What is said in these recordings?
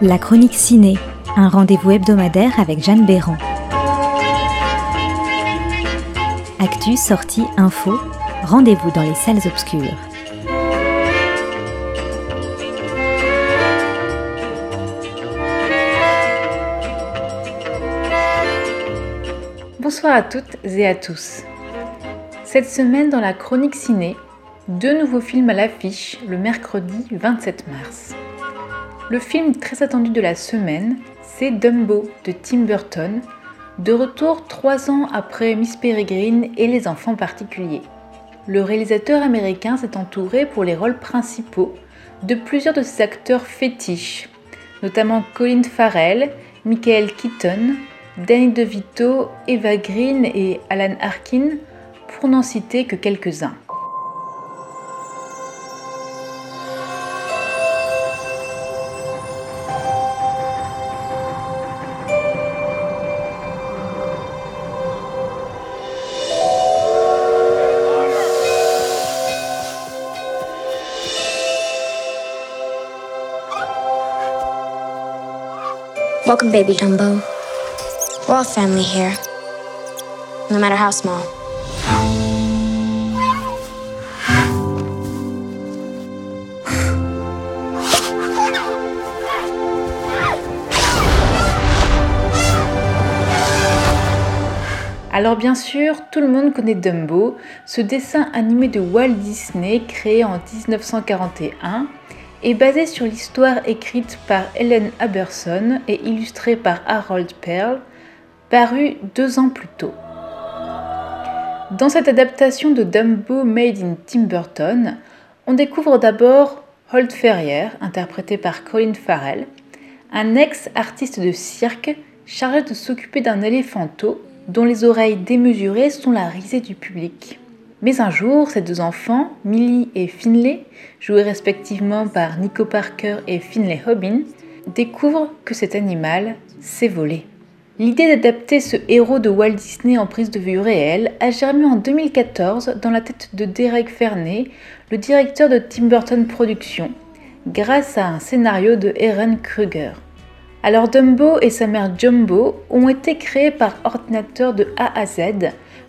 La chronique ciné, un rendez-vous hebdomadaire avec Jeanne Béran. Actu, sortie, info, rendez-vous dans les salles obscures. Bonsoir à toutes et à tous. Cette semaine dans la chronique ciné, deux nouveaux films à l'affiche le mercredi 27 mars. Le film très attendu de la semaine, c'est Dumbo de Tim Burton, de retour trois ans après Miss Peregrine et les enfants particuliers. Le réalisateur américain s'est entouré pour les rôles principaux de plusieurs de ses acteurs fétiches, notamment Colin Farrell, Michael Keaton, Danny DeVito, Eva Green et Alan Arkin, pour n'en citer que quelques-uns. Welcome, baby Dumbo. We're family here, no matter how small. Alors bien sûr, tout le monde connaît Dumbo, ce dessin animé de Walt Disney créé en 1941 et basé sur l'histoire écrite par Ellen Aberson et illustrée par Harold Pearl, paru deux ans plus tôt. Dans cette adaptation de Dumbo Made in Tim Burton, on découvre d'abord Holt Ferrier, interprété par Colin Farrell, un ex-artiste de cirque chargé de s'occuper d'un éléphanto dont les oreilles démesurées sont la risée du public. Mais un jour, ces deux enfants, Millie et Finlay, joués respectivement par Nico Parker et Finlay Hobbin, découvrent que cet animal s'est volé. L'idée d'adapter ce héros de Walt Disney en prise de vue réelle a germé en 2014 dans la tête de Derek Ferney, le directeur de Tim Burton Productions, grâce à un scénario de Aaron Kruger. Alors Dumbo et sa mère Jumbo ont été créés par ordinateur de A à Z,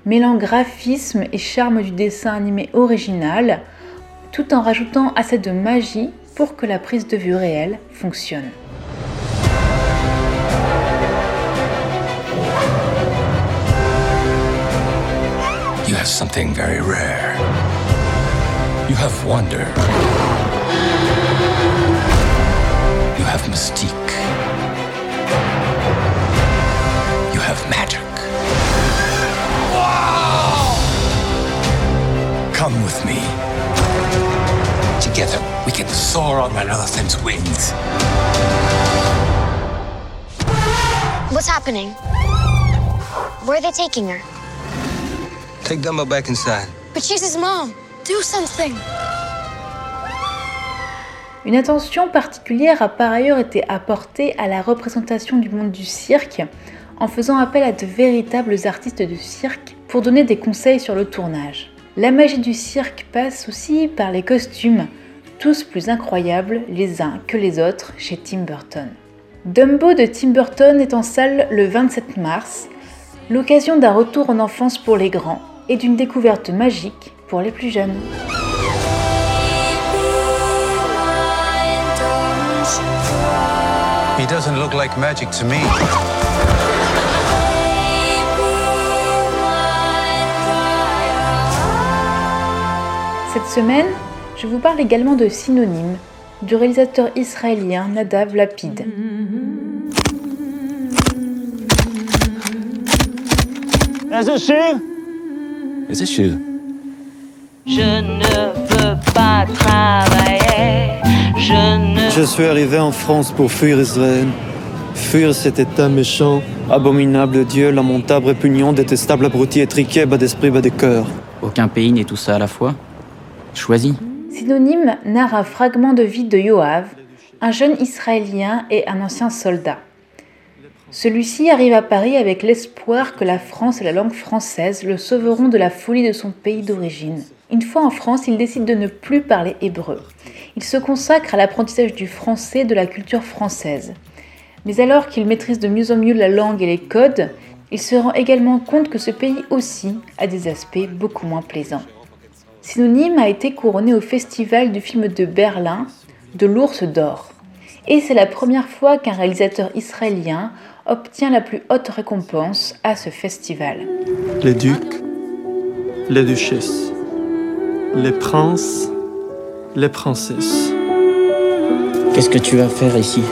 mêlant graphisme et charme du dessin animé original, tout en rajoutant assez de magie pour que la prise de vue réelle fonctionne. You have something very rare. You have wonder. You have mystique. Come with me. Together, we can soar on that elephant's wings. What's happening? Where are they taking her? Take Dumbo back inside. But she's his mom. Do something. Une attention particulière a par ailleurs été apportée à la représentation du monde du cirque en faisant appel à de véritables artistes de cirque pour donner des conseils sur le tournage. La magie du cirque passe aussi par les costumes, tous plus incroyables les uns que les autres chez Tim Burton. Dumbo de Tim Burton est en salle le 27 mars, l'occasion d'un retour en enfance pour les grands et d'une découverte magique pour les plus jeunes. Cette semaine, je vous parle également de Synonyme, du réalisateur israélien Nadav Lapid. Is this you? Je ne veux pas travailler. Je ne Je suis arrivé en France pour fuir Israël. Fuir cet état méchant, abominable Dieu, lamentable, répugnant, détestable, abruti, étriqué, bas d'esprit, bas de cœur. Aucun pays n'est tout ça à la fois. Synonyme narre un fragment de vie de Yoav, un jeune Israélien et un ancien soldat. Celui-ci arrive à Paris avec l'espoir que la France et la langue française le sauveront de la folie de son pays d'origine. Une fois en France, il décide de ne plus parler hébreu. il se consacre à l'apprentissage du français de la culture française. Mais alors qu'il maîtrise de mieux en mieux la langue et les codes, il se rend également compte que ce pays aussi a des aspects beaucoup moins plaisants. Synonyme a été couronné au Festival du film de Berlin de l'Ours d'Or. Et c'est la première fois qu'un réalisateur israélien obtient la plus haute récompense à ce festival. Les ducs, les duchesses, les princes, les princesses. Qu'est-ce que tu vas faire ici?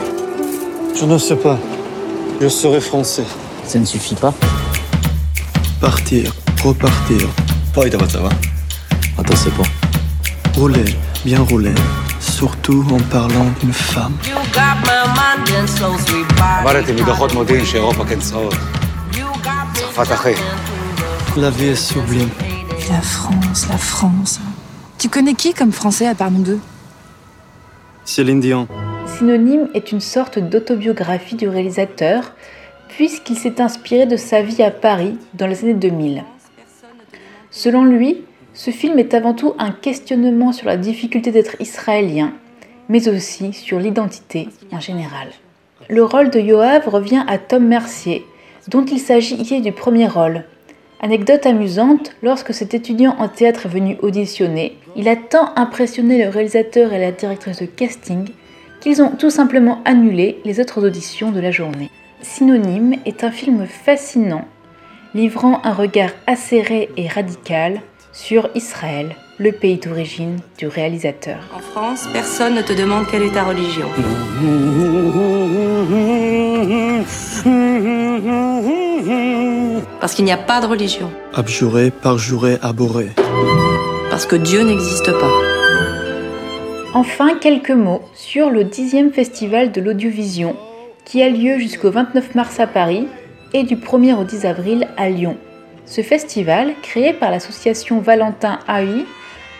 Je ne sais pas. Je serai français. Ça ne suffit pas. Partir, repartir, Poi da va. Attends, c'est bon. rouler, bien rouler. Surtout en parlant d'une femme. עברתי מדוחות מודיעין שאירופה כנצראות. צרפת אחי. La vie est sublime. La France, la France. Tu connais qui comme français à part nous deux Céline Dion. Synonyme est une sorte d'autobiographie du réalisateur, puisqu'il s'est inspiré de sa vie à Paris dans les années 2000. Selon lui, ce film est avant tout un questionnement sur la difficulté d'être israélien, mais aussi sur l'identité en général. Le rôle de Yoav revient à Tom Mercier, dont il s'agit ici du premier rôle. Anecdote amusante, lorsque cet étudiant en théâtre est venu auditionner, il a tant impressionné le réalisateur et la directrice de casting qu'ils ont tout simplement annulé les autres auditions de la journée. Synonyme est un film fascinant, livrant un regard acéré et radical sur Israël, le pays d'origine du réalisateur. En France, personne ne te demande quelle est ta religion. Parce qu'il n'y a pas de religion. Abjuré, parjuré, abhorré. Parce que Dieu n'existe pas. Enfin, quelques mots sur le 10e festival de l'audiovision qui a lieu jusqu'au 29 mars à Paris et du 1er au 10 avril à Lyon. Ce festival, créé par l'association Valentin AI,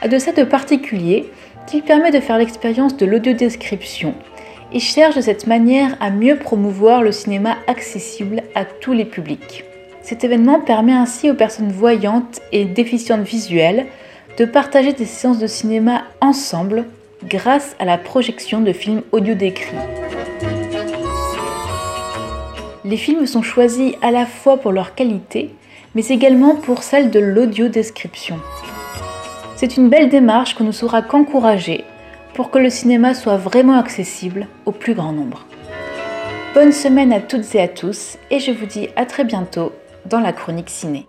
a de ça de particulier qu'il permet de faire l'expérience de l'audiodescription et cherche de cette manière à mieux promouvoir le cinéma accessible à tous les publics. Cet événement permet ainsi aux personnes voyantes et déficientes visuelles de partager des séances de cinéma ensemble grâce à la projection de films audio décrits. Les films sont choisis à la fois pour leur qualité, mais également pour celle de l'audio-description. C'est une belle démarche que ne saura qu'encourager pour que le cinéma soit vraiment accessible au plus grand nombre. Bonne semaine à toutes et à tous et je vous dis à très bientôt dans la chronique ciné.